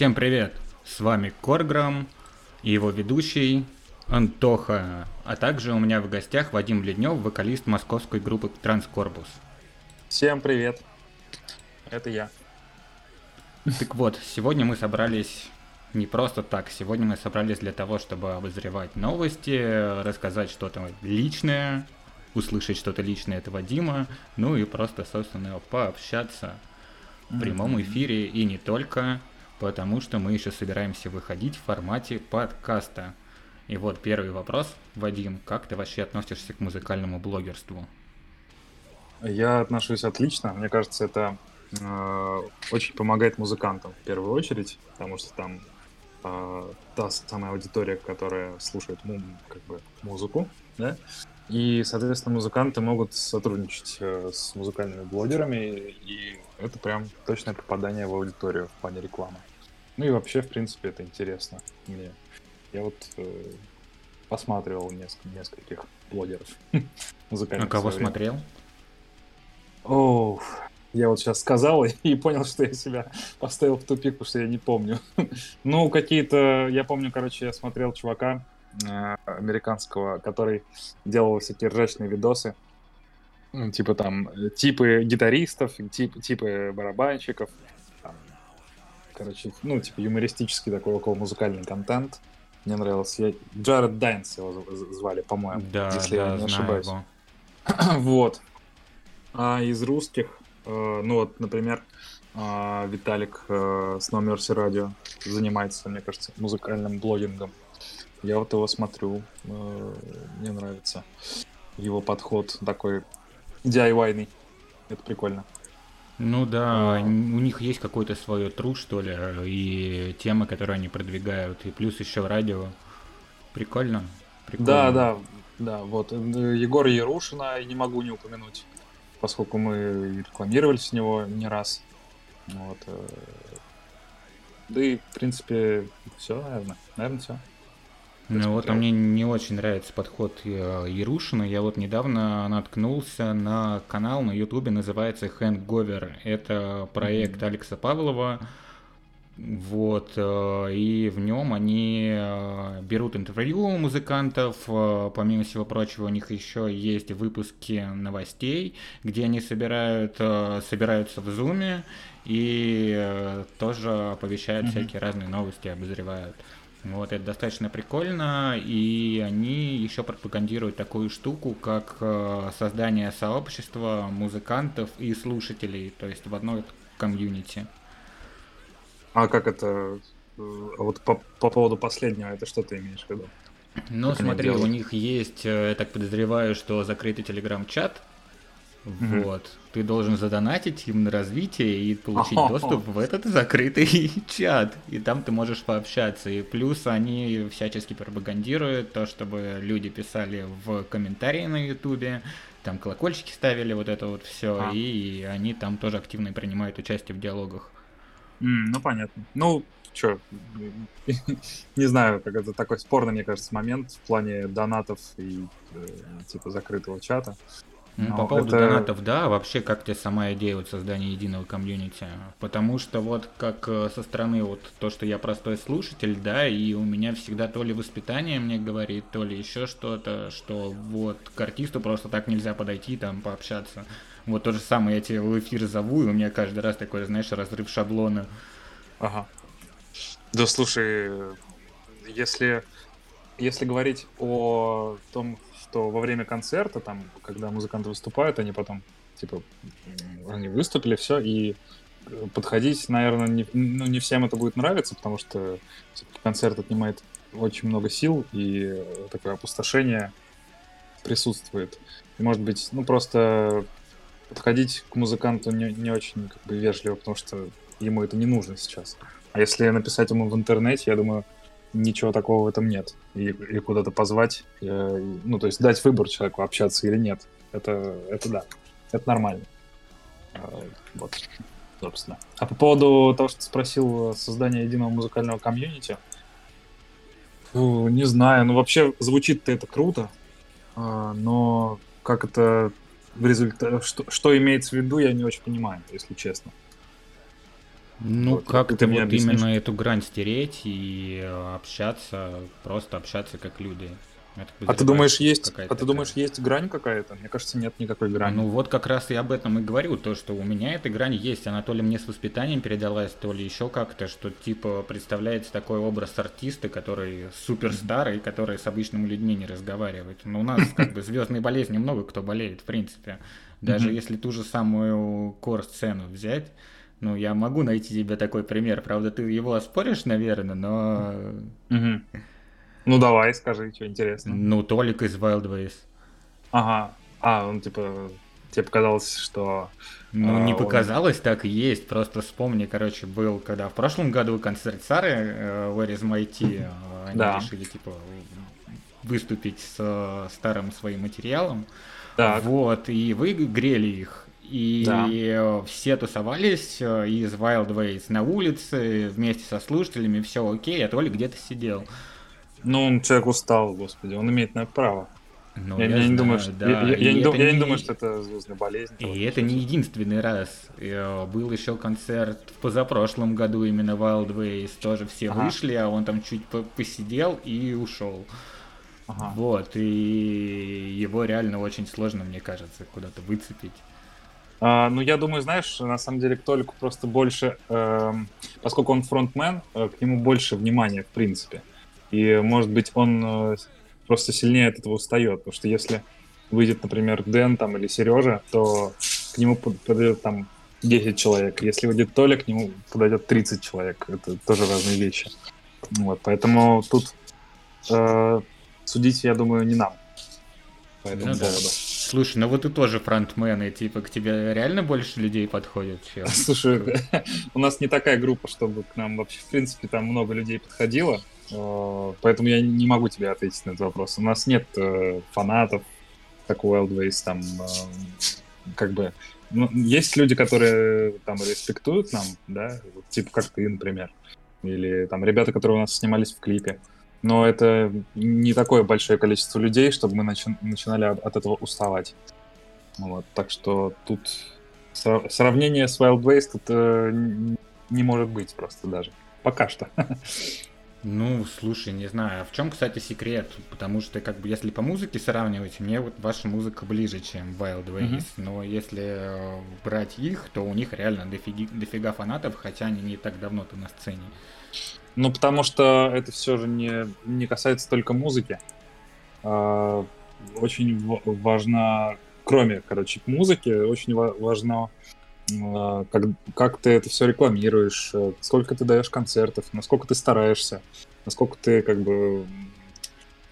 Всем привет! С вами Корграм и его ведущий Антоха, а также у меня в гостях Вадим Леднев, вокалист московской группы Транскорпус. Всем привет. Это я. Так вот, сегодня мы собрались не просто так, сегодня мы собрались для того, чтобы обозревать новости, рассказать что-то личное, услышать что-то личное от Вадима, ну и просто, собственно, пообщаться в прямом эфире и не только, потому что мы еще собираемся выходить в формате подкаста. И вот первый вопрос, Вадим, как ты вообще относишься к музыкальному блогерству? Я отношусь отлично. Мне кажется, это э, очень помогает музыкантам в первую очередь, потому что там э, та самая аудитория, которая слушает му- как бы музыку, да, и, соответственно, музыканты могут сотрудничать э, с музыкальными блогерами, и это прям точное попадание в аудиторию в плане рекламы. Ну и вообще, в принципе, это интересно мне. Я вот э, посматривал неск- нескольких блогеров в кого смотрел? Оу, я вот сейчас сказал и понял, что я себя поставил в тупик, потому что я не помню. Ну, какие-то, я помню, короче, я смотрел чувака э, американского, который делал всякие ржачные видосы. Ну, Типа там э, типы гитаристов, тип, типы барабанщиков. там, короче, ну, типа юмористический такой около музыкальный контент. Мне нравился. Я... Джаред Дайнс его звали, по-моему, Да, если да, я не ошибаюсь. его. Вот. А из русских, э, ну вот, например, э, Виталик э, с No Mercy Radio занимается, мне кажется, музыкальным блогингом. Я вот его смотрю, э, мне нравится его подход такой DIY-ный. Это прикольно. Ну да, у них есть какой-то свой тру, что ли, и темы, которые они продвигают, и плюс еще радио. Прикольно. Прикольно. Да, да, да, вот. Егор Ярушина не могу не упомянуть, поскольку мы рекламировали с него не раз. Вот. э, Да и, в принципе, все, наверное. Наверное, все. Ну вот а мне не очень нравится подход э, Ярушина. Я вот недавно наткнулся на канал на ютубе, называется Hangover. Это проект Алекса Павлова. Вот, э, и в нем они э, берут интервью у музыкантов, помимо всего прочего, у них еще есть выпуски новостей, где они собирают, собираются в зуме и тоже оповещают Мгм. всякие разные новости, обозревают. Вот, это достаточно прикольно, и они еще пропагандируют такую штуку, как э, создание сообщества музыкантов и слушателей, то есть в одной комьюнити. А как это... э, Вот по, по поводу последнего, это что ты имеешь в виду? Ну, Как смотри, у них есть, э, я так подозреваю, что закрытый телеграм-чат. Мгм. Вот. Ты должен задонатить им на развитие и получить доступ в этот закрытый чат. И там ты можешь пообщаться. И плюс они всячески пропагандируют то, чтобы люди писали в комментарии на ютубе, там колокольчики ставили, вот это вот все. А. И они там тоже активно принимают участие в диалогах. М, ну, понятно. Ну, что, не знаю, как это такой спорный, мне кажется, момент в плане донатов и э, типа закрытого чата. Ну, Ну, по поводу это- донатов, да, вообще как тебе сама идея вот создания единого комьюнити? Потому что вот как э, со стороны вот то, что я простой слушатель, да, и у меня всегда то ли воспитание мне говорит, то ли еще что-то, что вот к артисту просто так нельзя подойти, там, пообщаться. Вот то же самое, я тебя в эфир зову, и у меня каждый раз такой, знаешь, разрыв шаблона. Ага. Да слушай, если, если говорить о том, что во время концерта, там, когда музыканты выступают, они потом, типа, они выступили, все, и э, подходить, наверное, не, ну, не всем это будет нравиться, потому что всё-таки концерт отнимает очень много сил, и э, такое опустошение присутствует. И, может быть, ну, просто подходить к музыканту не, не очень как бы, вежливо, потому что ему это не нужно сейчас. А если написать ему в интернете, я думаю, ничего такого в этом нет. И, и куда-то позвать, э, и- ну, то есть дать выбор человеку, общаться или нет. Это, это да, это нормально. А, Вот, собственно. А по поводу того, что ты спросил, создания единого музыкального комьюнити, фу, не знаю, ну вообще звучит-то это круто, а, но как это в результате, что, что имеется в виду, я не очень понимаю, если честно. Ну, Вот, как ты то мне вот объяснишь? именно эту грань стереть и э, общаться, просто общаться как люди. Так А ты думаешь, есть, а ты думаешь, такая. есть грань какая-то? Мне кажется, нет никакой грани. Ну вот как раз и об этом и говорю, то, что у меня эта грань есть, она то ли мне с воспитанием передалась, то ли еще как-то, что типа представляется такой образ артиста, который супер старый, который с обычными людьми не разговаривает. Но у нас как бы звездной болезни много кто болеет, в принципе. Даже если ту же самую кор-сцену взять, ну, я могу найти тебе такой пример. Правда, ты его оспоришь, наверное, но... Ну давай, скажи, что интересно. Ну, Толик из Wild Ways. Ага. А, он типа тебе показалось, что Ну, А, не он- показалось, так и есть. Просто вспомни, короче, был, когда в прошлом году концерт Сары э, Where is my tea, э, они Да. решили, типа, выступить с э, старым своим материалом. так. Вот, и вы грели их. И Да. все тусовались э, из Wild Ways на улице вместе со слушателями, все окей, а Толик где-то сидел. Ну, он человек устал, господи, он имеет на это право. Ну, я, я не знаю, думаю, что, да. я, я- я не, дум- я не не- думаю, что это звездная болезнь. И Вот. это не единственный раз. Э, Был еще концерт в позапрошлом году именно Wild Ways. Тоже все Ага. вышли, а он там чуть по- посидел и ушел. Ага. Вот, и его реально очень сложно, мне кажется, куда-то выцепить. А, ну, я думаю, знаешь, на самом деле к Толику просто больше, эм, поскольку он фронтмен, э, к нему больше внимания, в принципе. И, может быть, он э, просто сильнее от этого устает. Потому что если выйдет, например, Дэн там или Сережа, то к нему под- подойдет там 10 человек. Если выйдет Толя, к нему подойдет 30 человек. Это тоже разные вещи. Вот, поэтому тут э, судить, я думаю, не нам. По этому Ну да. поводу. Слушай, ну вот ты тоже фронтмен, и типа к тебе реально больше людей подходит, чем... Слушай, у нас не такая группа, чтобы к нам вообще, в принципе, там много людей подходило, э, поэтому я не могу тебе ответить на этот вопрос. У нас нет э, фанатов, как у Wildways, там, э, как бы, ну, есть люди, которые там респектуют нам, да, типа как ты, например, или там ребята, которые у нас снимались в клипе, но это не такое большое количество людей, чтобы мы начи- начинали от этого уставать. Вот, так что тут Сра- Сравнение с Wild Ways тут э, не может быть просто даже. Пока что. Ну, слушай, не знаю. А в чем, кстати, секрет? Потому что, как бы, если по музыке сравнивать, мне вот ваша музыка ближе, чем Wild Ways. Но если э, брать их, то у них реально дофиги, дофига фанатов, хотя они не так давно-то на сцене. Ну, потому что это все же не, не касается только музыки. А, очень в- важна, кроме, короче, музыки, очень ва- важно, а, как, как ты это все рекламируешь, э, сколько ты даешь концертов, насколько ты стараешься, насколько ты, как бы,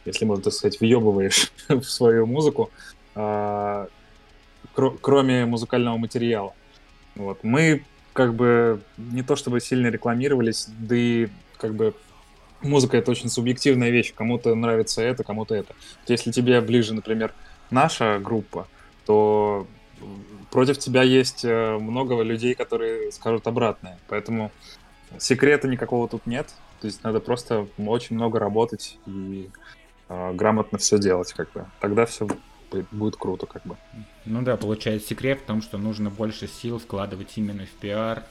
если можно так сказать, въебываешь в свою музыку, а, кро- кроме музыкального материала. Вот. Мы как бы не то чтобы сильно рекламировались, да и как бы музыка это очень субъективная вещь. Кому-то нравится это, кому-то это. Если тебе ближе, например, наша группа, то против тебя есть э, много людей, которые скажут обратное. Поэтому секрета никакого тут нет. То есть надо просто очень много работать и э, грамотно все делать, как бы. Тогда все будет круто, как бы. Ну да, получается секрет в том, что нужно больше сил вкладывать именно в пиар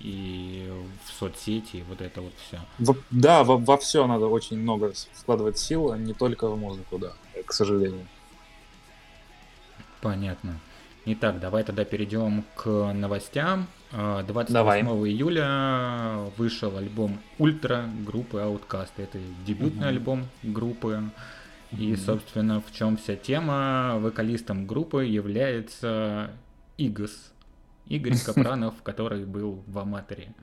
и в соцсети, и вот это вот все. Во- да, во, все надо очень много вкладывать сил, а не только в музыку, да, к сожалению. Понятно. Итак, давай тогда перейдем к новостям. А, 28 Давай. июля вышел альбом Ультра группы Outcast. Это дебютный Мгм. альбом группы. И, собственно, в чем вся тема? Вокалистом группы является Игос. Игорь Капранов, который был в Аматоре.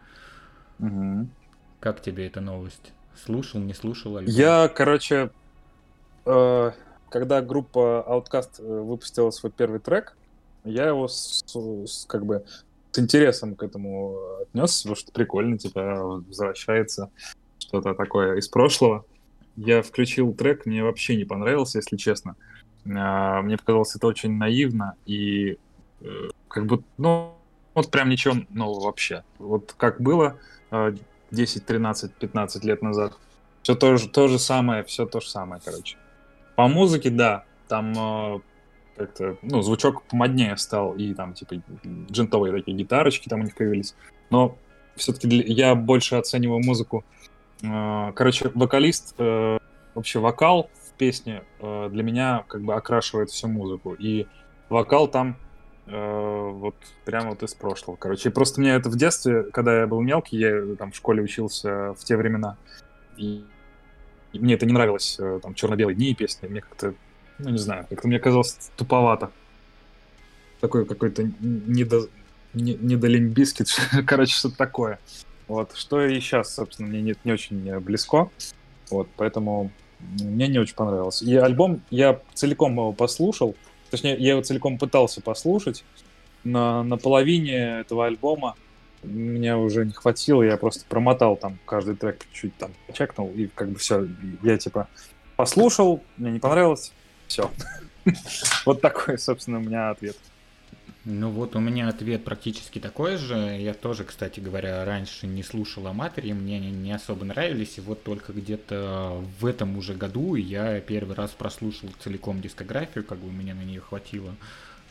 Как тебе эта новость? Слушал, не слушал альбом? Я, короче, э, когда группа Outcast э, выпустила свой первый трек, я его с, с- как бы с интересом к этому отнесся, потому что прикольно, типа, возвращается что-то такое из прошлого. Я включил трек, мне вообще не понравился, если честно. А, Мне показалось это очень наивно и как бы, ну, вот прям ничего нового вообще. Вот как было э, 10, 13, 15 лет назад, все то же, то же самое, все то же самое, короче. По музыке, да, там э, как-то, ну, звучок помоднее стал, и там, типа, джентовые такие гитарочки там у них появились. Но все-таки я больше оцениваю музыку. Э, Короче, вокалист, э, вообще вокал в песне э, для меня как бы окрашивает всю музыку. И вокал там э, вот прямо вот из прошлого. Короче, просто мне это в детстве, когда я был мелкий, я там в школе учился в те времена, и, и мне это не нравилось, э, там, черно-белые дни и песни, мне как-то, ну, не знаю, как-то мне казалось туповато. Такой какой-то недо... не- недолимбискит, короче, что-то такое. Вот, что и сейчас, собственно, мне не, не очень э, близко, вот, поэтому мне не очень понравилось. И альбом, я целиком его послушал, точнее, я его целиком пытался послушать, на, на половине этого альбома меня уже не хватило, я просто промотал там каждый трек чуть там чекнул, и как бы все, я типа послушал, мне не понравилось, все. Вот такой, собственно, у меня ответ. Ну вот у меня ответ практически такой же. Я тоже, кстати говоря, раньше не слушал Аматори, мне они не особо нравились. И вот только где-то в этом уже году я первый раз прослушал целиком дискографию, как бы мне на нее хватило.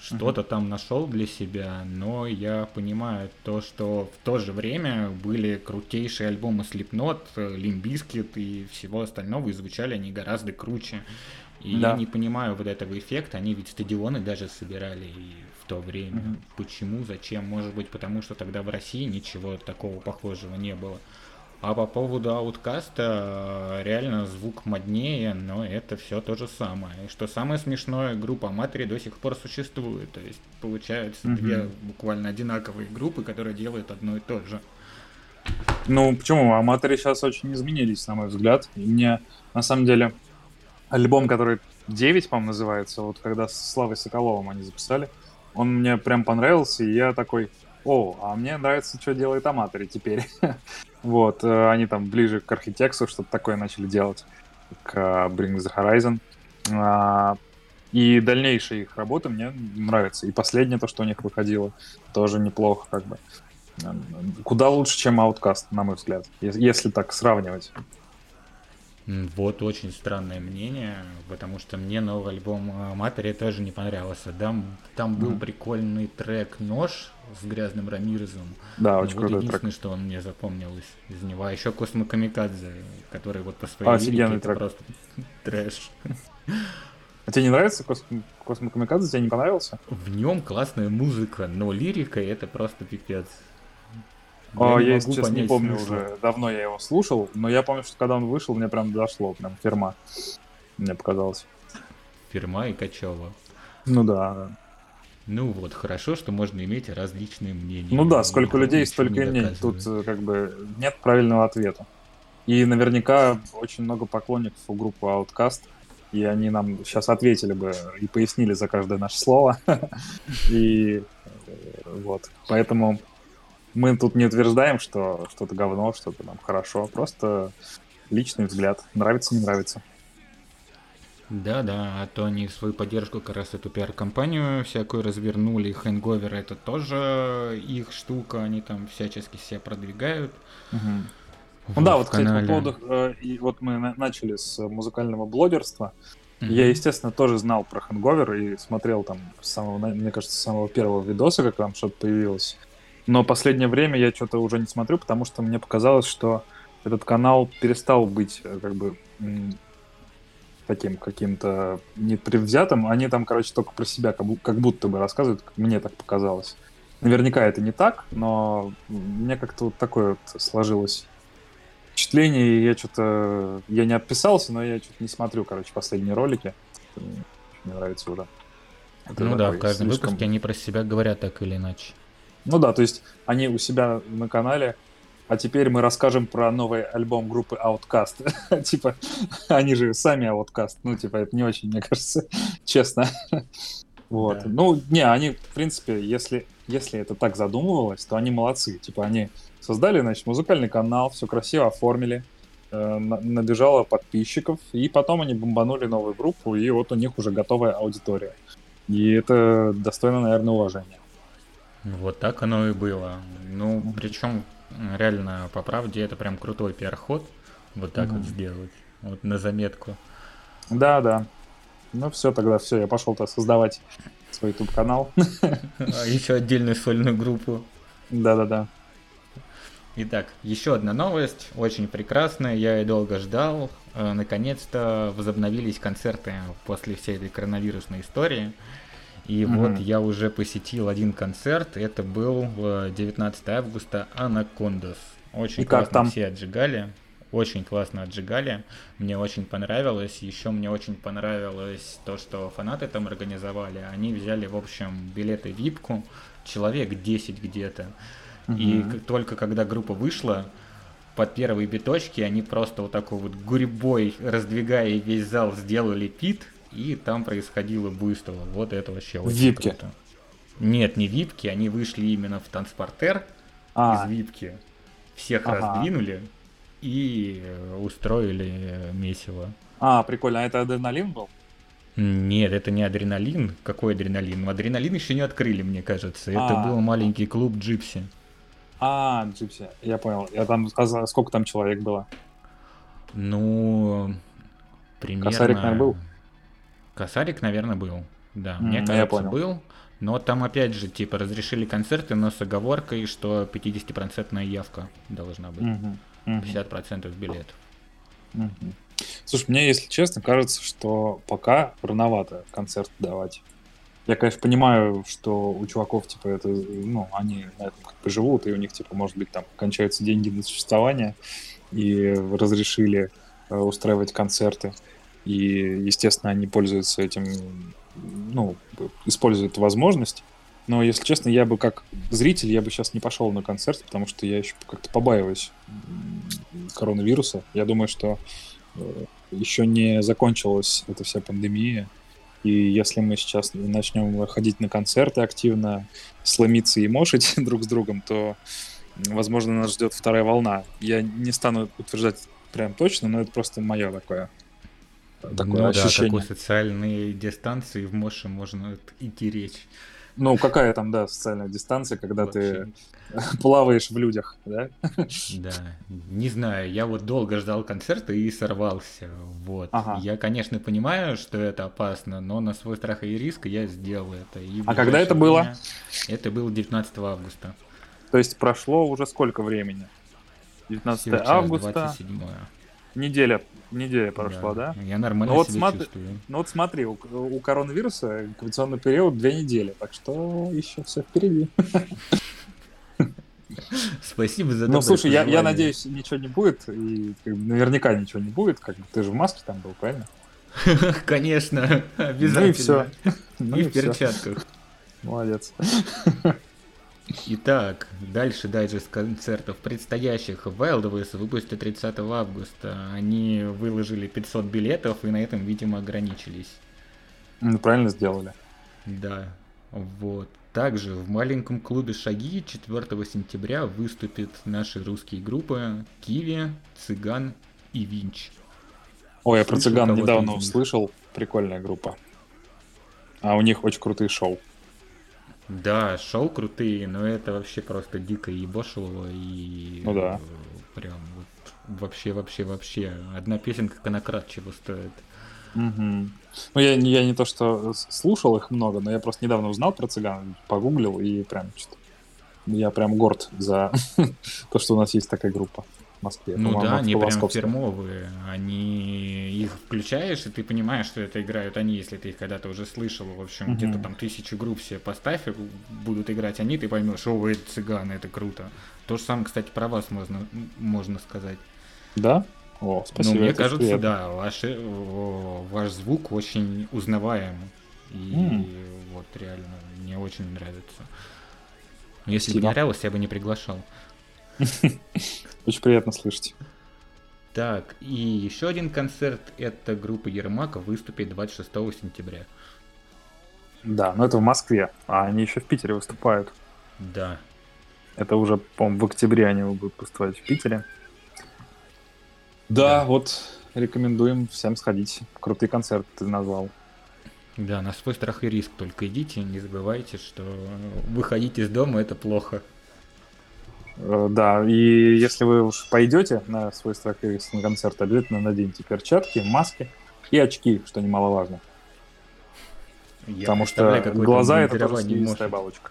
Что-то там нашел для себя, но я понимаю то, что в то же время были крутейшие альбомы Slipknot, Limp Bizkit и всего остального, и звучали они гораздо круче. И Да. я не понимаю вот этого эффекта, они ведь стадионы даже собирали и то время. Мгм. Почему, зачем? Может быть, потому что тогда в России ничего такого похожего не было. А по поводу ауткаста, э, реально звук моднее, но это все то же самое. И что самое смешное, группа Матери до сих пор существует. То есть получается Мгм. две буквально одинаковые группы, которые делают одно и то же. Ну, почему? Аматоры сейчас очень изменились, на мой взгляд. И мне, на самом деле, альбом, который 9, по-моему, называется, вот когда с Славой Соколовым они записали, он мне прям понравился, и я такой, о, а мне нравится, что делает Аматори теперь. вот, э, они там ближе к архитекту что-то такое начали делать, к э, Bring the Horizon. А, И дальнейшие их работы мне нравятся. И последнее, то, что у них выходило, тоже неплохо, как бы. Куда лучше, чем Outcast, на мой взгляд, ес- если так сравнивать. Вот очень странное мнение, потому что мне новый альбом э, Матери тоже не понравился. Там, там был Мгм. прикольный трек «Нож» с грязным Рамирезом. Да, Ну, очень вот крутой единственное, трек. что он мне запомнился из него. А еще Космо Камикадзе, который вот по своей Офигенный лирике это трек. просто трэш. А тебе не нравится Космо, Космо Камикадзе? Тебе не понравился? В нем классная музыка, но лирика это просто пипец. Я, могу если честно, не помню смысла. уже. Давно я его слушал, но я помню, что когда он вышел, мне прям дошло, прям ферма. Мне показалось. Фирма и Качева. Ну да. да. Ну вот, хорошо, что можно иметь различные мнения. Ну да, сколько это людей, столько и мнений. Тут как бы нет правильного ответа. И наверняка очень много поклонников у группы Outcast, и они нам сейчас ответили бы и пояснили за каждое наше слово. И э, вот. Поэтому мы тут не утверждаем, что что-то говно, что-то там хорошо. Просто личный взгляд. Нравится, не нравится. Да, да, а то они свою поддержку как раз эту пиар-компанию всякую развернули. Хэнговер это тоже их штука, они там всячески себя продвигают. Ну да, вот, кстати, по канале. поводу... э, и вот мы на- начали с музыкального блогерства. Мгм. Я, естественно, тоже знал про Хэнговер и смотрел там с самого, мне кажется, с самого первого видоса, как там что-то появилось. Но последнее время я что-то уже не смотрю, потому что мне показалось, что этот канал перестал быть э, как бы таким каким-то непредвзятым. Они там, короче, только про себя как, бу- как будто бы рассказывают, мне так показалось. Наверняка это не так, но мне как-то вот такое вот сложилось впечатление, и я что-то... Я не отписался, но я что-то не смотрю, короче, последние ролики. Мне не нравится уже. Это Ну да, в каждом слишком- выпуске они про себя говорят так или иначе. Ну да, то есть они у себя на канале, а теперь мы расскажем про новый альбом группы Outcast. типа, они же сами Outcast. Ну, типа, это не очень, мне кажется, честно. вот. Да. Ну, не, они, в принципе, если, если это так задумывалось, то они молодцы. Типа, они создали, значит, музыкальный канал, все красиво оформили. э, на- набежало подписчиков, и потом они бомбанули новую группу, и вот у них уже готовая аудитория. И это достойно, наверное, уважения. Вот так оно и было. Ну, причем, реально, по правде, это прям крутой пиар-ход. Вот так вот Мгм. сделать. Вот на заметку. Да, да. Ну все, тогда все, я пошел-то создавать свой YouTube канал. Еще отдельную сольную группу. Да-да-да. Итак, еще одна новость, очень прекрасная, я и долго ждал. Э, Наконец-то возобновились концерты после всей этой коронавирусной истории. И Мгм. вот я уже посетил один концерт, это был э, 19 августа Анакондас. Очень И как классно там? все отжигали, очень классно отжигали, мне очень понравилось. Еще мне очень понравилось то, что фанаты там организовали. Они взяли, в общем, билеты випку, человек 10 где-то. И Мгм. как только когда группа вышла, под первые биточки они просто вот такой вот гурьбой, раздвигая весь зал, сделали пит, и там происходило буйство. Вот это вообще очень випке? круто. Нет, не випки, они вышли именно в танцпортер А, из випки. Всех Ага. раздвинули и э, устроили месиво. а, прикольно. А это адреналин был? Нет, это не адреналин. Какой адреналин? Ну, Адреналин еще не открыли, мне кажется. Это А. был маленький клуб Джипси. А, Джипси, я понял. Я там сказал, сколько там человек было? Ну, примерно... Косарик, наверное, был? Косарик, наверное, был. Да, М, мне я кажется, понял. был. Но там опять же, типа, разрешили концерты, но с оговоркой, что 50% явка должна быть. Мгм, мгм, 50% билетов. мгм. Слушай, мне, если честно, кажется, что пока рановато концерт давать. Я, конечно, понимаю, что у чуваков, типа, это, ну, они на этом как бы живут, и у них, типа, может быть, там кончаются деньги на существование, и разрешили э, устраивать концерты. И, естественно, они пользуются этим, ну, используют возможность. Но, если честно, я бы как зритель, я бы сейчас не пошел на концерт, потому что я еще как-то побаиваюсь коронавируса. Я думаю, что э, еще не закончилась эта вся пандемия. И если мы сейчас начнем ходить на концерты активно, сломиться и мошить друг с другом, то, возможно, нас ждет вторая волна. Я не стану утверждать прям точно, но это просто мое такое, такое ну да, ощущение. такой социальной дистанции в Моше можно идти речь. Ну, какая там, да, социальная дистанция, когда Вообще ты плаваешь в людях, да? Да, не знаю, я вот долго ждал концерта и сорвался, вот. Ага. Я, конечно, понимаю, что это опасно, но на свой страх и риск я сделал это. И А когда это было? Это было 19 августа. То есть прошло уже сколько времени? 19 Сейчас августа, 27 неделя, неделя прошла, да? Я нормально Ну вот себя смотри- чувствую. Ну вот смотри, у, у коронавируса инкубационный период две недели, так что еще все впереди. Спасибо за Ну слушай, я, я надеюсь, ничего не будет, и наверняка ничего не будет, как ты же в маске там был, правильно? Конечно, Ну и обязательно. все. Ну И в перчатках. Молодец. Итак, дальше дайджест концертов предстоящих. Wildways выпустят 30 августа. Они выложили 500 билетов и на этом, видимо, ограничились. Ну, правильно сделали. Да, вот. Также в маленьком клубе «Шаги» 4 сентября выступят наши русские группы Киви, Цыган и Винч. Ой, я про цыган недавно услышал. Прикольная группа. А у них очень крутые шоу. Да, шоу крутые, но это вообще просто дико ебошилово и... Ну да. Прям вот вообще, вообще, вообще. Одна песенка конократ чего стоит. Мгм. Ну, я, не- я не то, что слушал их много, но я просто недавно узнал про цыган, погуглил и прям что-то... Я прям горд за то, что у нас есть такая группа в Москве. Ну да, они прям фирмовые. Они их включаешь, и ты понимаешь, что это играют они, если ты их когда-то уже слышал. В общем, Мгм. где-то там тысячу групп себе поставь, и будут играть они, ты поймешь, о, это цыганы, это круто. То же самое, кстати, про вас можно, можно сказать. Да? О, спасибо. ну, мне кажется, приятно. да, ваш, ваш звук очень узнаваем. И М. вот реально, мне очень нравится. Если бы не нравилось, я бы не приглашал. Очень приятно слышать. Так, и еще один концерт, это группа Ермака выступит 26 сентября. Да, но это в Москве, а они еще в Питере выступают. Да. Это уже, по-моему, в октябре они будут выступать в Питере. Да, Да. вот рекомендуем всем сходить. Крутый концерт ты назвал. Да, на свой страх и риск только идите, не забывайте, что выходить из дома это плохо. Э, Да, и если вы уж пойдете на свой страх и на концерт, обязательно наденьте перчатки, маски и очки, что немаловажно. Я потому что глаза это слизистая может. оболочка.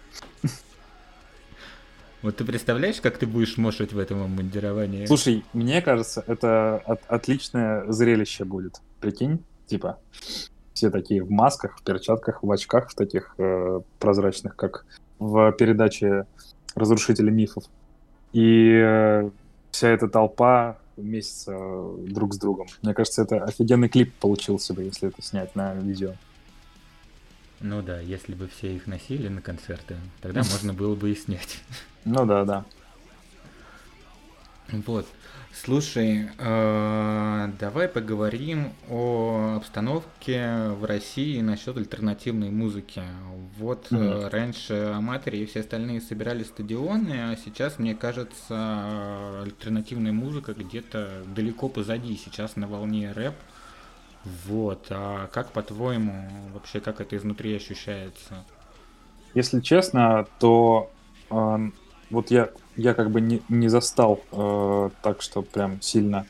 Вот ты представляешь, как ты будешь мошить в этом обмундировании? Слушай, мне кажется, это от- отличное зрелище будет. Прикинь, типа, все такие в масках, в перчатках, в очках, в таких э, прозрачных, как в передаче «Разрушители мифов». И э, вся эта толпа месяца друг с другом. Мне кажется, это офигенный клип получился бы, если это снять на видео. Ну да, если бы все их носили на концерты, тогда можно было бы и снять. Ну да, да. Вот. Слушай, э, давай поговорим о обстановке в России насчет альтернативной музыки. Вот Мгм. раньше аматоры и все остальные собирали стадионы, а сейчас, мне кажется, альтернативная музыка где-то далеко позади. Сейчас на волне рэп. Вот. А как по-твоему, вообще как это изнутри ощущается? Если честно, то э, вот я, я как бы не, не застал э, так, что прям сильно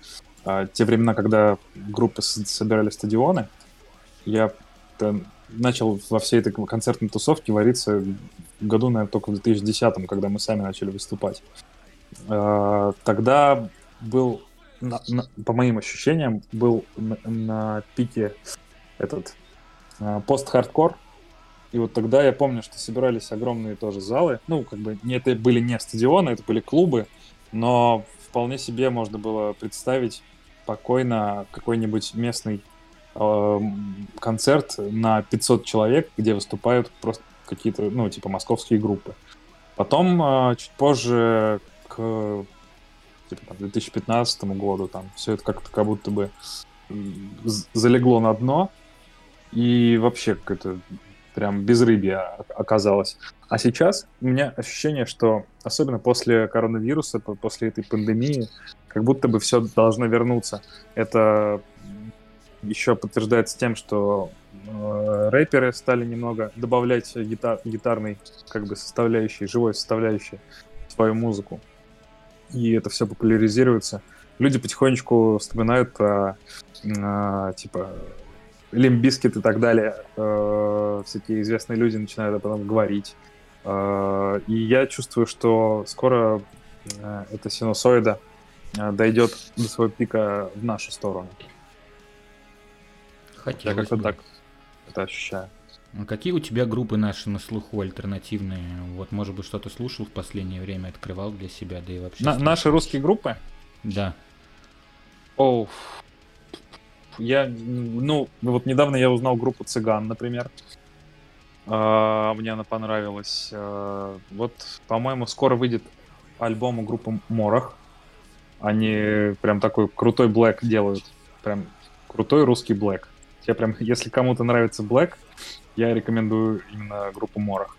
э, те времена, когда группы собирали стадионы. Я начал во всей этой концертной тусовке вариться году, наверное, только в 2010, когда мы сами начали выступать. Э, тогда был, на- на- по моим ощущениям, был на, на пике этот э, пост-хардкор, и вот тогда я помню, что собирались огромные тоже залы. Ну, как бы это были не стадионы, это были клубы, но вполне себе можно было представить спокойно какой-нибудь местный эм, концерт на 500 человек, где выступают просто какие-то, ну, типа московские группы. Потом, э, чуть позже, к типа, там, 2015 году, там, все это как-то как будто бы залегло на дно, и вообще какое-то прям безрыбье оказалось. А сейчас у меня ощущение, что особенно после коронавируса, по- после этой пандемии, как будто бы все должно вернуться. Это еще подтверждается тем, что э, рэперы стали немного добавлять гитар, гитарной как бы составляющей, живой составляющей в свою музыку. И это все популяризируется. Люди потихонечку вспоминают про э, типа Limp Bizkit и так далее. Э, всякие известные люди начинают об этом говорить. Э, и я чувствую, что скоро э, эта синусоида э, дойдет до своего пика в нашу сторону. Я Хотелось как-то бы. так это ощущаю. А Какие у тебя группы наши на слуху альтернативные? Вот, может быть, что-то слушал в последнее время, открывал для себя, да и вообще. На- наши русские группы? Да. Оу. Я, ну, вот недавно я узнал группу Цыган, например. А, Мне она понравилась. А, Вот, по-моему, скоро выйдет альбом у группы Морох. Они прям такой крутой блэк делают. Прям крутой русский блэк. Я прям, если кому-то нравится блэк, я рекомендую именно группу Морох.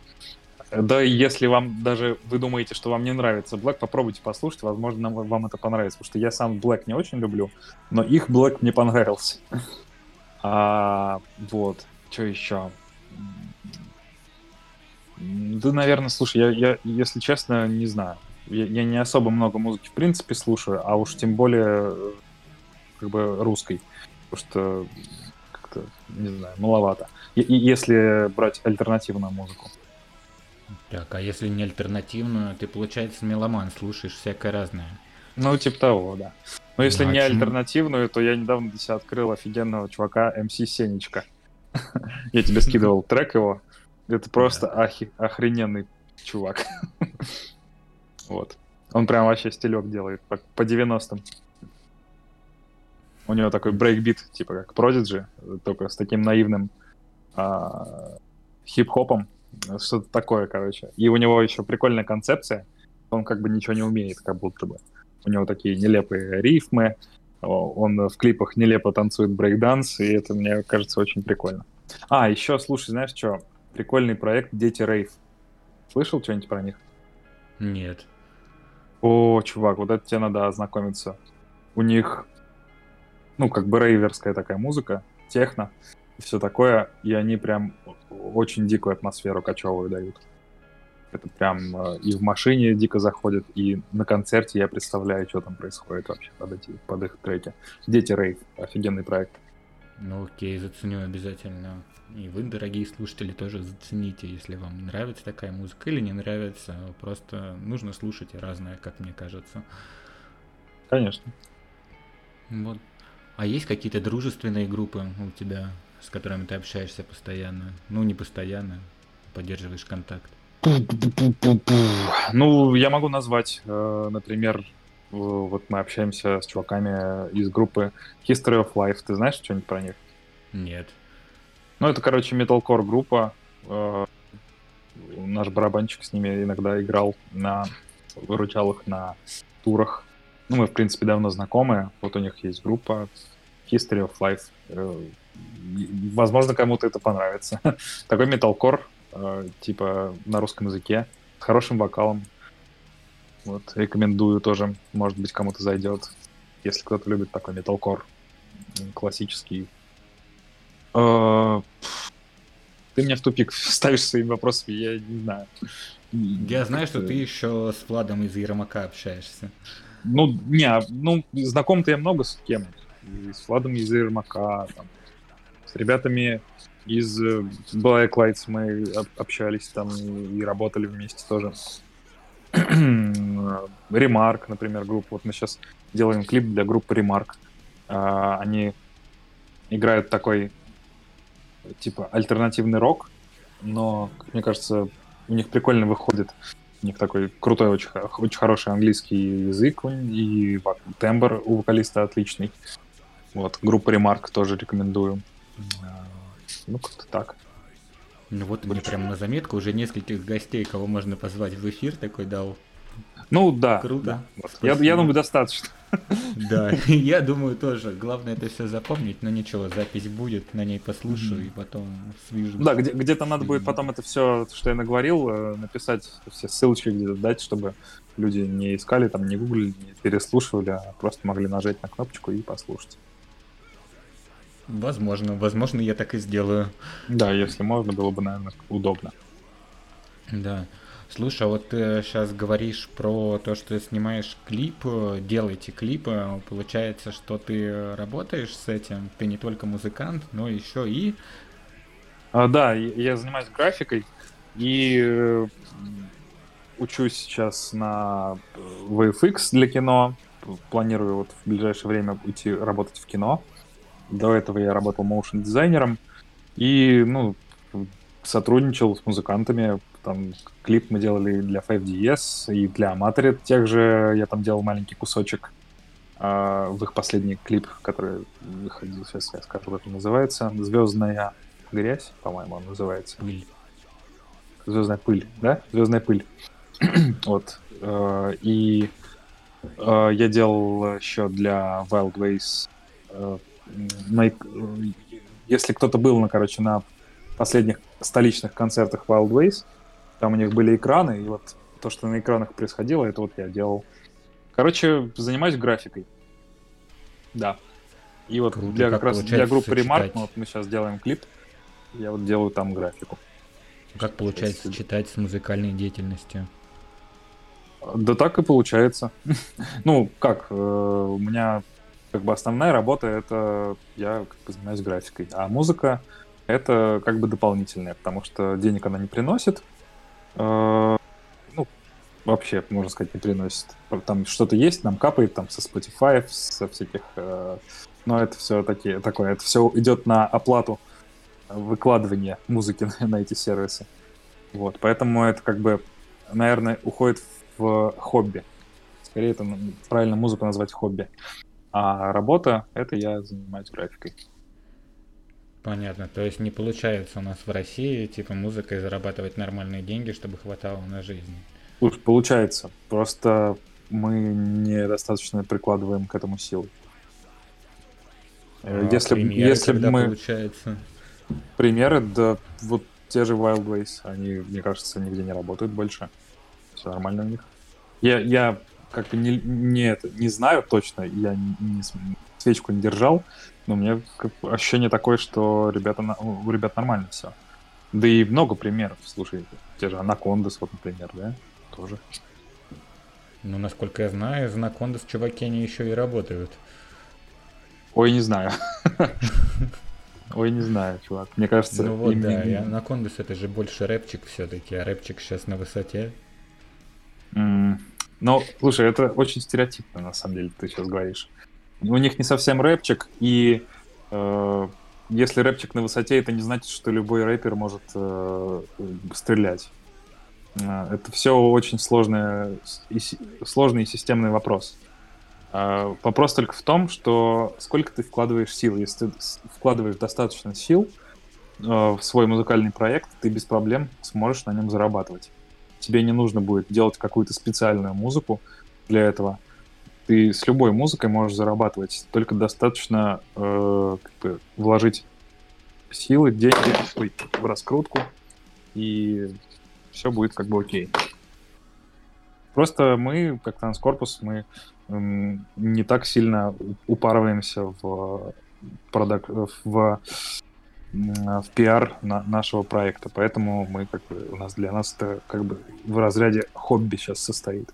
Да, если вам даже вы думаете, что вам не нравится Black, попробуйте послушать, возможно, вам это понравится, потому что я сам Black не очень люблю, но их Black мне понравился. А, вот, что еще? Да, наверное, слушай, я, я, если честно, не знаю. Я, я не особо много музыки в принципе слушаю, а уж тем более э, как бы русской, потому что как-то, не знаю, маловато. И если брать альтернативную музыку. Так, а если не альтернативную, ты, получается, меломан, слушаешь всякое разное. Ну, типа того, да. Но если Ну, а не чему? альтернативную, то я недавно для себя открыл офигенного чувака МС Сенечка. Я тебе скидывал трек его. Это просто охрененный чувак. Вот. Он прям вообще стилек делает по, по 90-м. У него такой брейкбит, типа как Prodigy, только с таким наивным а, хип-хопом. Что-то такое, короче. И у него еще прикольная концепция. Он как бы ничего не умеет, как будто бы. У него такие нелепые рифмы. Он в клипах нелепо танцует брейкданс, и это, мне кажется, очень прикольно. А, еще, слушай, знаешь что? Прикольный проект «Дети Рейв». Слышал что-нибудь про них? Нет. О, чувак, вот это тебе надо ознакомиться. У них ну, как бы рейверская такая музыка, техно, все такое, и они прям очень дикую атмосферу кочевую дают. Это прям э, и в машине дико заходит, и на концерте я представляю, что там происходит вообще под, эти, под их треки. Дети Рейв, офигенный проект. Ну окей, заценю обязательно. И вы, дорогие слушатели, тоже зацените, если вам нравится такая музыка или не нравится. Просто нужно слушать разное, как мне кажется. Конечно. Вот. А есть какие-то дружественные группы у тебя, с которыми ты общаешься постоянно? Ну, не постоянно, поддерживаешь контакт. Ну, я могу назвать, э, например, вот мы общаемся с чуваками из группы History of Life. Ты знаешь что-нибудь про них? Нет. Ну, это, короче, металкор группа. Э, наш барабанщик с ними иногда играл на выручал их на турах. Ну, мы, в принципе, давно знакомы. Вот у них есть группа History of Life. Возможно, кому-то это понравится. Такой металкор, э, типа на русском языке, с хорошим вокалом. Вот, рекомендую тоже. Может быть, кому-то зайдет, если кто-то любит такой металкор классический. Э, ты меня в тупик ставишь своими вопросами, я не знаю. Я знаю, что ты еще с Владом из Ермака общаешься. Ну, не, ну, знаком-то я много с кем. И с Владом из Ермака, там, с ребятами из э, Black Lights мы общались там и работали вместе тоже. Ремарк, например, группа. Вот мы сейчас делаем клип для группы Ремарк. Они играют такой типа альтернативный рок, но, мне кажется, у них прикольно выходит. У них такой крутой, очень, очень хороший английский язык, и тембр у вокалиста отличный. Вот, группа Ремарк тоже рекомендую. Ну, как-то так. Ну вот мне прям на заметку уже нескольких гостей, кого можно позвать в эфир, такой дал. Ну да. Круто. Да. Я, я думаю, достаточно. Да, я думаю тоже. Главное это все запомнить, но ничего, запись будет, на ней послушаю и потом свяжусь. Да, где- где-то надо будет потом это все, что я наговорил, э, написать все ссылочки где-то дать, чтобы люди не искали, там, не гуглили, не переслушивали, а просто могли нажать на кнопочку и послушать. Возможно, возможно, я так и сделаю. Да, если можно, было бы, наверное, удобно. Да. Слушай, а вот ты сейчас говоришь про то, что снимаешь клип, делаете клипы, получается, что ты работаешь с этим, ты не только музыкант, но еще и... А, да, я занимаюсь графикой и э, учусь сейчас на VFX для кино, планирую вот в ближайшее время уйти работать в кино. До этого я работал моушен дизайнером и, ну, сотрудничал с музыкантами, там клип мы делали для 5DS и для Amateur тех же. Я там делал маленький кусочек э, в их последний клип, который выходил, сейчас я скажу, как он называется. Звездная грязь, по-моему, он называется. Звездная пыль, да? Звездная пыль. вот. Э, и э, я делал еще для Wild Ways. Э, если кто-то был, на, короче, на последних столичных концертах Wild Ways, там у них были экраны, и вот то, что на экранах происходило, это вот я делал. Короче, занимаюсь графикой. Да. И вот Круто, для как, раз для группы? Remark, ну, вот мы сейчас делаем клип, я вот делаю там графику. Как получается Сейчас- читать с музыкальной деятельностью? Да так и получается. ну, как, э, у меня как бы основная работа это я как бы занимаюсь графикой, а музыка это как бы дополнительная, потому что денег она не приносит. Э, ну, вообще, можно сказать, не приносит. Там что-то есть, нам капает там со Spotify, со всяких... э, но это все такие, такое, это все идет на оплату выкладывания музыки на, эти сервисы. Вот, поэтому это как бы, наверное, уходит в хобби. Скорее, это правильно музыку назвать хобби. А работа — это я занимаюсь графикой. Понятно. То есть не получается у нас в России, типа, музыкой зарабатывать нормальные деньги, чтобы хватало на жизнь. Уж получается. Просто мы недостаточно прикладываем к этому силы. Э, А Если, премьеры если бы мы... получается? Примеры, да, вот те же Wild Ways, они, мне кажется, нигде не работают больше. Все нормально у них. Я, я как бы не, не, это, не знаю точно, я не, не свечку не держал, но у меня как ощущение такое, что ребята, у ребят нормально все. Да и много примеров, слушай, те же Анакондас, вот, например, да, тоже. Ну, насколько я знаю, из Анакондас чуваки они еще и работают. Ой, не знаю. Ой, не знаю, чувак. Мне кажется, Ну вот, да, и Анакондас это же больше рэпчик все-таки, а рэпчик сейчас на высоте. Ну, слушай, это очень стереотипно, на самом деле, ты сейчас говоришь. У них не совсем рэпчик, и э, если рэпчик на высоте, это не значит, что любой рэпер может э, стрелять. Э, Это все очень сложное, и сложный и системный вопрос. А, Вопрос только в том, что сколько ты вкладываешь сил. Если ты вкладываешь достаточно сил э, в свой музыкальный проект, ты без проблем сможешь на нем зарабатывать. Тебе не нужно будет делать какую-то специальную музыку для этого. Ты с любой музыкой можешь зарабатывать. Только достаточно э, как бы вложить силы, деньги ой, в раскрутку, и все будет как бы окей. Просто мы, как транскорпус, мы м, не так сильно упарываемся в, продак- в, в пиар на- нашего проекта, поэтому мы как бы у нас для нас это как бы в разряде хобби сейчас состоит.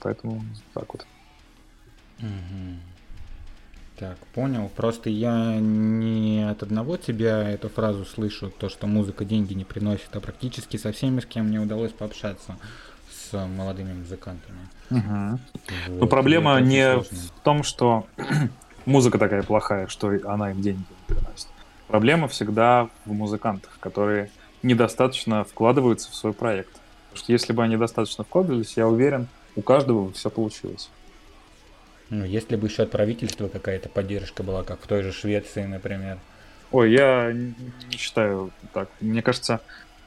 Поэтому так вот. Мгм. Так, понял. Просто я не от одного тебя эту фразу слышу, то, что музыка деньги не приносит, а практически со всеми, с кем мне удалось пообщаться с молодыми музыкантами. Но Вот, Ну, проблема не сложно. в том, что музыка такая плохая, что она им деньги не приносит. Проблема всегда в музыкантах, которые недостаточно вкладываются в свой проект. Потому что если бы они достаточно вкладывались, я уверен, у каждого все получилось. Ну, если бы еще от правительства какая-то поддержка была, как в той же Швеции, например. Ой, я не считаю так. Мне кажется,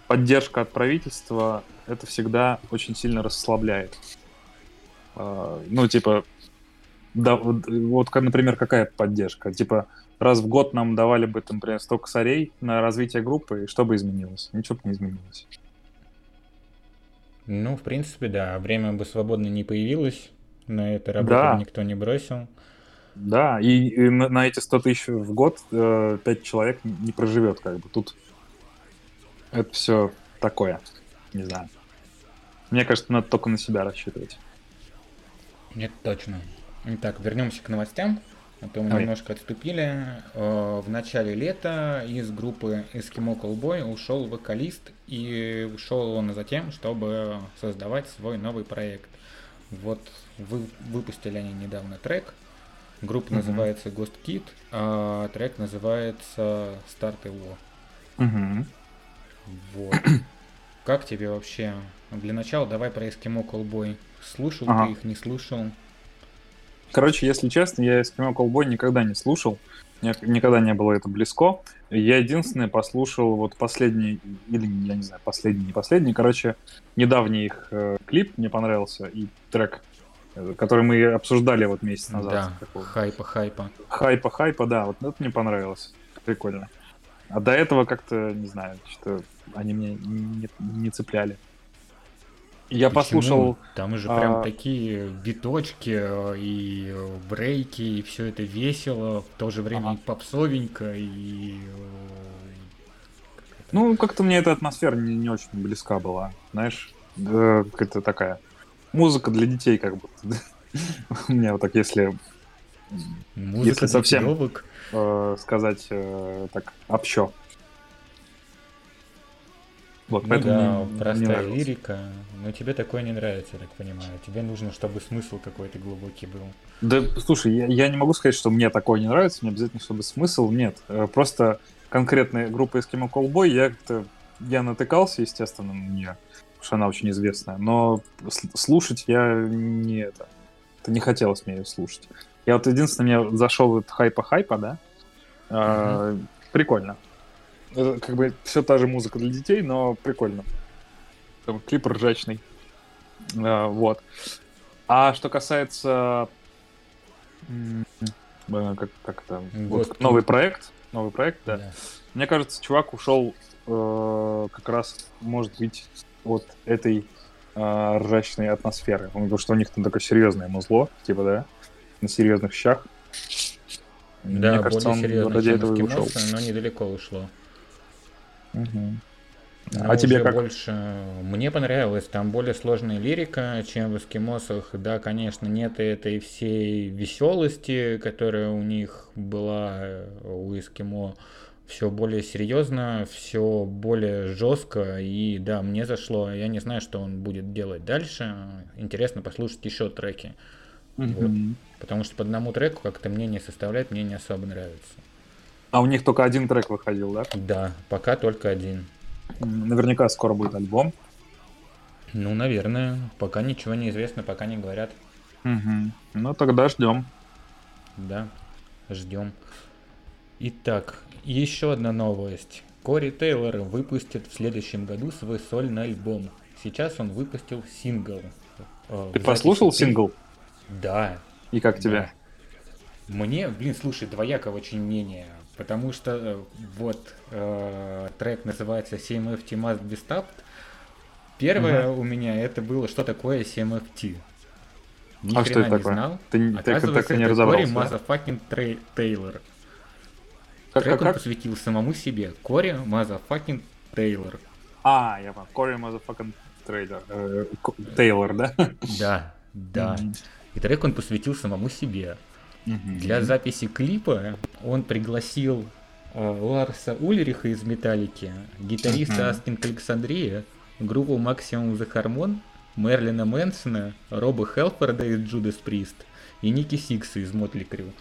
поддержка от правительства это всегда очень сильно расслабляет. А, Ну, типа, да, вот, например, какая поддержка? Типа, раз в год нам давали бы, там, например, 100 косарей на развитие группы, и что бы изменилось? Ничего бы не изменилось. Ну, в принципе, да, время бы свободно не появилось, на это работу Да. никто не бросил. Да, и, и на, на эти 100 тысяч в год э, 5 человек не проживет, как бы. Тут это все такое, не знаю. Мне кажется, надо только на себя рассчитывать. Это точно. Итак, вернемся к новостям. А то мы Ой. немножко отступили. Э, В начале лета из группы Eskimo Callboy ушел вокалист, и ушел он за тем, чтобы создавать свой новый проект. Вот вы, выпустили они недавно трек. Группа Мгм. называется Ghost Kid, а трек называется Start Evo. Мгм. Вот. Как тебе вообще? Для начала давай про Eskimo Callboy. Слушал Ага. ты их, не слушал? Короче, если честно, я Eskimo Callboy никогда не слушал. Никогда не было это близко. Я единственное послушал вот последний, или я не знаю, последний, не последний, короче, недавний их э, клип мне понравился и трек, э, который мы обсуждали вот месяц назад. Да, Такого. хайпа, хайпа. Хайпа, хайпа, да, вот это мне понравилось. Прикольно. А до этого как-то, не знаю, что они мне не, не цепляли. Я Почему? послушал... Там же прям а, такие биточки э, и э, брейки, и все это весело, в то же время Ага. и попсовенько, и... э, Ну, как-то мне эта атмосфера не, не очень близка была, знаешь, э, какая-то такая музыка для детей, как будто. У меня вот так, если Музыка если для совсем- э, сказать э, так общо. Вот, Ну поэтому да, мне не простая нравилось. лирика, но тебе такое не нравится, я так понимаю. Тебе нужно, чтобы смысл какой-то глубокий был. Да, слушай, я, я не могу сказать, что мне такое не нравится, мне обязательно, чтобы смысл нет. Э, Просто конкретная группа Eskimo Callboy, я как-то я натыкался, естественно, на нее, потому что она очень известная, но слушать я не это, это не хотелось мне ее слушать. Я вот единственное, мне зашел вот хайпа-хайпа, да, А, прикольно. Это как бы все та же музыка для детей, но прикольно. Там клип ржачный. А, вот. А что касается э, как, как это? Вот Ghost новый проект. Новый проект, да. Да. Мне кажется, чувак ушел э, как раз, может быть, от этой э, ржачной атмосферы. Он говорил, что у них там такое серьезное музло, типа, да, на серьезных щах. Да, Мне кажется, более он серьезно, ради этого и ушел. но недалеко ушло. Но А тебе уже как? больше мне понравилось, там более сложная лирика, чем в эскимосах. Да, конечно, нет этой всей веселости, которая у них была э, у эскимо. Все более серьезно, все более жестко, и да, мне зашло. Я не знаю, что он будет делать дальше. Интересно послушать еще треки. Мгм. Потому что по одному треку как-то мне не составляет, мне не особо нравится. А у них только один трек выходил, да? Да, пока только один. Наверняка скоро будет альбом. Ну, наверное, пока ничего не известно, пока не говорят. Мгм. Ну тогда ждем. Да, ждем. Итак, еще одна новость. Кори Тейлор выпустит в следующем году свой сольный альбом. Сейчас он выпустил сингл. Э, Ты послушал пи- сингл? Да. И как тебе? Мне, блин, слушай, двояко очень мнение. Потому что э, вот э, трек называется CMFT Must Be Stopped. Первое у меня это было, что такое CMFT. Ни А что это не такое? знал. Ты Оказывается, так и не разобрался, Кори Трей- Тейлор. Как, Трек как, он как? посвятил самому себе. Кори Motherfucking Тейлор. А, я понял. Кори motherfucking трейдер. Э, Тейлор, да? Да, да. И трек он посвятил самому себе. Для записи клипа он пригласил э, Ларса Ульриха из Металлики, гитариста. Asking Alexandria, группу Maximum The Hormone, Мэрилина Мэнсона, Роба Хелфорда из Judas Priest и Ники Сикса из Mötley Crüe.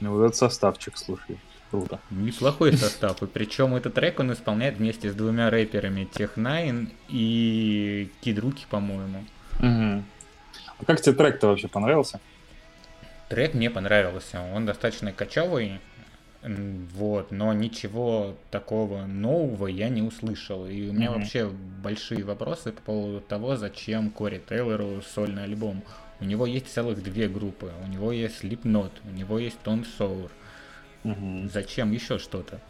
Ну, вот этот составчик, слушай. Круто. Неплохой состав, и причем этот трек он исполняет вместе с двумя рэперами Tech N9ne и Kid Bookie, по-моему. Мгм. А как тебе трек-то вообще понравился? Трек мне понравился, он достаточно качевый, вот, но ничего такого нового я не услышал. И у меня Мгм. вообще большие вопросы по поводу того, зачем Кори Тейлору сольный альбом. У него есть целых две группы, у него есть Slipknot, у него есть Tone Sour. Мгм. Зачем еще что-то?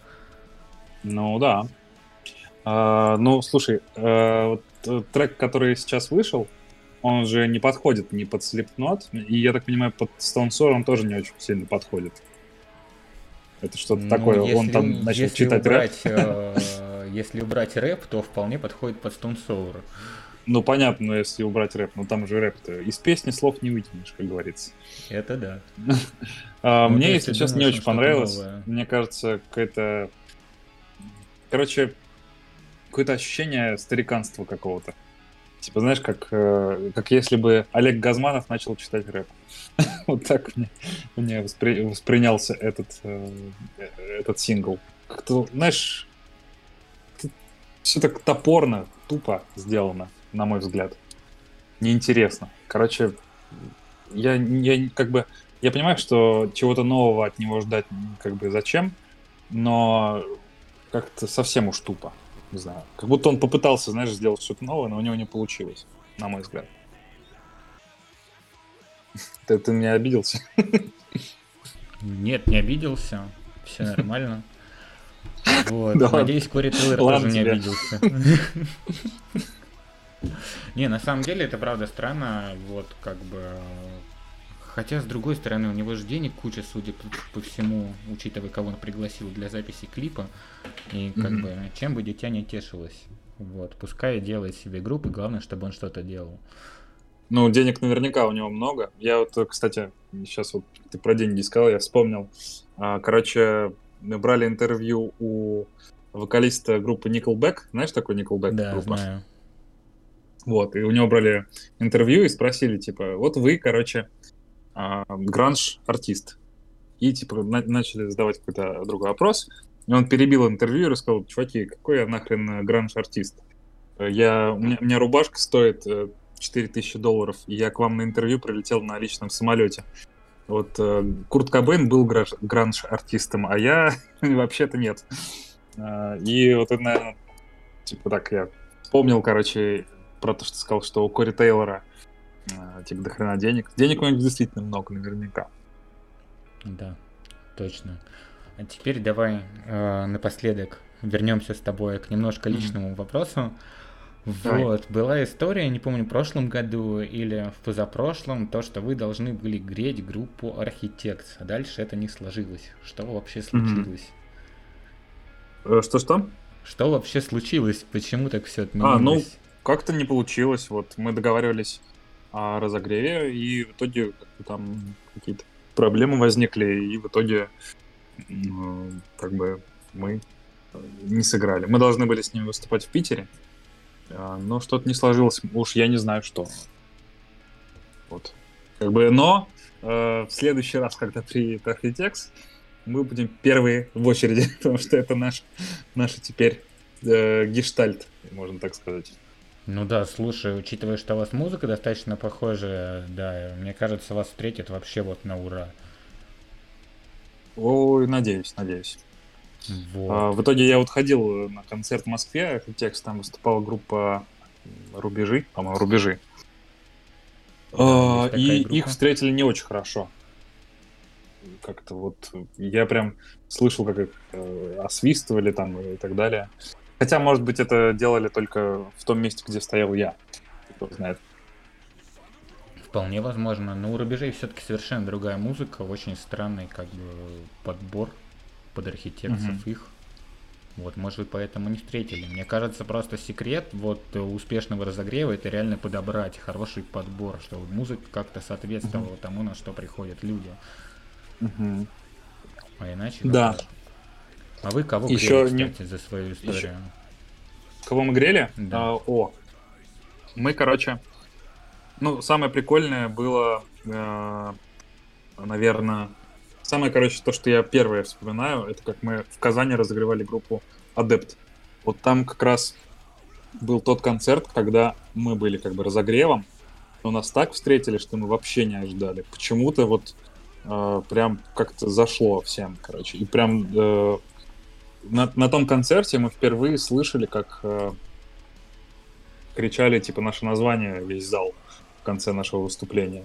Ну да. А, ну, слушай, э, вот, э, трек, который сейчас вышел, он же не подходит ни под Slipknot, и я так понимаю, под Stone Sour он тоже не очень сильно подходит. Это что-то Ну, такое. Он если- там начал если читать убрать, рэп. э, Если убрать рэп, то вполне подходит под Stone Sour. Ну, понятно, но если убрать рэп, ну там же рэп-то. Из песни слов не вытянешь, как говорится. Это да. А, Ну, мне, если честно, не очень понравилось. новое? Мне кажется, какое-то... Короче, какое-то ощущение стариканства какого-то. Типа, знаешь, как, э, как если бы Олег Газманов начал читать рэп. Вот так мне, мне воспри- воспринялся этот, э, этот сингл. Как-то, знаешь, все так топорно, тупо сделано, на мой взгляд. Неинтересно. Короче, я, я как бы я понимаю, что чего-то нового от него ждать как бы зачем, но как-то совсем уж тупо. Не знаю. Как будто он попытался, знаешь, сделать что-то новое, но у него не получилось, на мой взгляд. Ты, ты меня обиделся? Нет, не обиделся. Все нормально. Вот. Да. Надеюсь, Кори Тейлор тоже не обиделся. Не, на самом деле это правда странно, вот как бы... Хотя, с другой стороны, у него же денег куча, судя по, по всему, учитывая, кого он пригласил для записи клипа. И как Мгм. бы, чем бы дитя не тешилось. Вот, пускай делает себе группы, главное, чтобы он что-то делал. Ну, денег наверняка у него много. Я вот, кстати, сейчас вот ты про деньги сказал, я вспомнил. А, Короче, мы брали интервью у вокалиста группы Nickelback. Знаешь такой Nickelback? Да, группа? знаю. Вот, и у него брали интервью и спросили, типа, вот вы, короче, гранж-артист. И, типа, на- начали задавать какой-то другой вопрос. И он перебил интервью и рассказал, чуваки, какой я нахрен э, гранж-артист? Э, Я, у, меня, у меня рубашка стоит э, 4000 долларов, и я к вам на интервью прилетел на личном самолете. Вот э, Курт Кобейн был гранж- гранж-артистом, а я вообще-то нет. И вот наверное, типа так я вспомнил, короче, про то, что сказал, что у Кори Тейлора э, типа до хрена денег. Денег у него действительно много, наверняка. Да, точно. А теперь давай э, напоследок вернемся с тобой к немножко личному вопросу. Давай. Вот, была история, не помню, в прошлом году или в позапрошлом, то, что вы должны были греть группу Architects, а дальше это не сложилось. Что вообще случилось? Э, Что-что? Что вообще случилось? Почему так все А, ну, отменилось? Как-то не получилось. Вот мы договаривались о разогреве, и в итоге там какие-то проблемы возникли, и в итоге м, как бы мы э, не сыграли. Мы должны были с ними выступать в Питере, а, но что-то не сложилось. Уж я не знаю, что. Вот. Как бы, но э, в следующий раз, когда приедет Architects, мы будем первые в очереди, потому что это наш, наша теперь э, гештальт, можно так сказать. Ну да, слушай, учитывая, что у вас музыка достаточно похожая, да, мне кажется, вас встретят вообще вот на ура. Ой, надеюсь, надеюсь. Вот. А, в итоге я вот ходил на концерт в Москве, текст там выступала группа Рубежи, по-моему, Рубежи. А, есть такая и группа. их встретили не очень хорошо. Как-то вот я прям слышал, как их э, освистывали там и так далее. Хотя, может быть, это делали только в том месте, где стоял я. Кто знает. Вполне возможно. Но у рубежей все-таки совершенно другая музыка, очень странный как бы подбор под архитекторов Мгм. их. Вот, может быть, поэтому не встретили. Мне кажется, просто секрет вот успешного разогрева это реально подобрать хороший подбор, чтобы музыка как-то соответствовала тому, на что приходят люди. А иначе Да. как? А вы кого Ещё грели, не- кстати, за свою историю? Кого мы грели? Да. А, о, мы, короче, ну, самое прикольное было, наверное, самое, короче, то, что я первое вспоминаю, это как мы в Казани разогревали группу Адепт. Вот там как раз был тот концерт, когда мы были как бы разогревом, но нас так встретили, что мы вообще не ожидали. Почему-то вот э, прям как-то зашло всем, короче. И прям э, на, на том концерте мы впервые слышали, как э, кричали, типа, наше название весь зал в конце нашего выступления.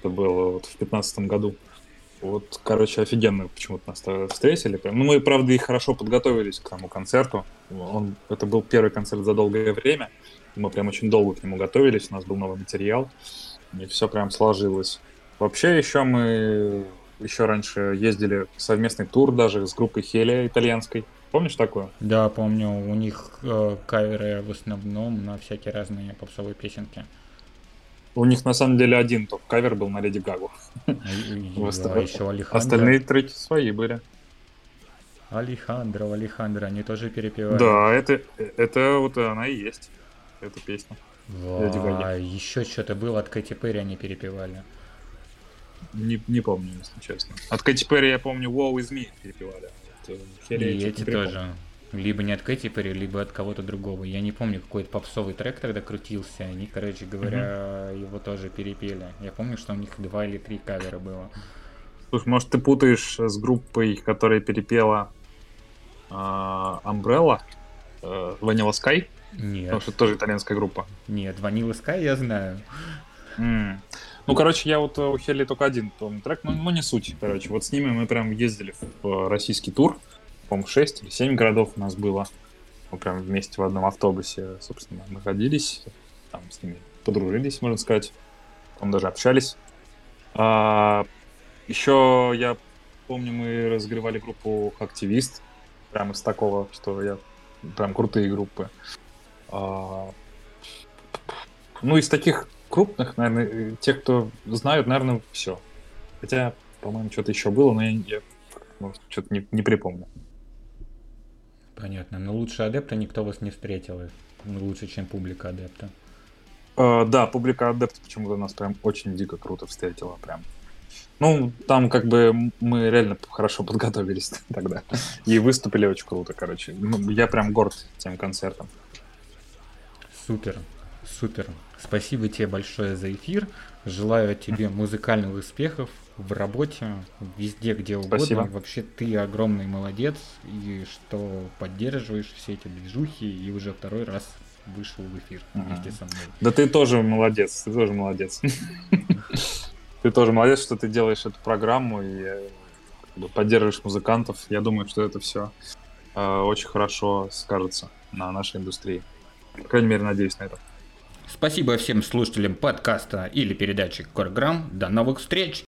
Это было вот в 2015 году. Вот, короче, офигенно почему-то нас встретили. Ну, мы, правда, и хорошо подготовились к тому концерту. Он, это был первый концерт за долгое время. Мы прям очень долго к нему готовились, у нас был новый материал. И все прям сложилось. Вообще, еще мы еще раньше ездили совместный тур даже с группой Хелия итальянской. Помнишь такое? Да, помню, у них э, каверы в основном на всякие разные попсовые песенки. У них на самом деле один только кавер был на Леди Гагу. Остальные треки свои были. Алехандро, Алехандро, они тоже перепевали. Да, это, это вот она и есть. Эта песня. Леди Гаги. А еще что-то было от Кэти Перри, они перепевали. Не, не помню, если честно. От Кэти Перри я помню Wow Is Me перепевали. Вот, э, И эти тоже. Либо не от Кэти Перри, либо от кого-то другого. Я не помню, какой-то попсовый трек тогда крутился. Они, короче говоря, его тоже перепели. Я помню, что у них два или три кавера было. Слушай, может, ты путаешь с группой, которая перепела а, Umbrella, э, Vanilla Sky? Потому Нет, что это тоже итальянская группа. нет, Vanilla Sky я знаю. М. Ну, короче, я вот э, у Хелли только один помню трек, но, ну, не суть, короче. Вот с ними мы прям ездили в э, российский тур, по-моему, 6 или 7 городов у нас было. Мы прям вместе в одном автобусе, собственно, находились, там с ними подружились, можно сказать. Потом даже общались. А, еще я помню, мы разогревали группу «Активист», прям из такого, что я... Прям крутые группы. А, ну, из таких крупных, наверное, э, те, кто знают, наверное, все. Хотя, по-моему, что-то еще было, но я, я может, что-то не, не припомню. Понятно. Но лучше адепта никто вас не встретил. Ну, Лучше, чем публика адепта. Э, да, публика Адепт почему-то нас прям очень дико круто встретила. Прям. Ну, там как бы мы реально хорошо подготовились тогда. И выступили очень круто, короче. Ну, Я прям горд тем концертом. Супер, супер. Спасибо тебе большое за эфир. Желаю тебе музыкальных успехов в работе, везде, где угодно. Спасибо. Вообще ты огромный молодец, и что поддерживаешь все эти движухи, и уже второй раз вышел в эфир вместе со мной. Да ты тоже молодец, ты тоже молодец. Ты тоже молодец, что ты делаешь эту программу и э, поддерживаешь музыкантов. Я думаю, что это все очень хорошо скажется на нашей индустрии. По крайней мере, надеюсь на это. Спасибо всем слушателям подкаста или передачи Корграмм. До новых встреч!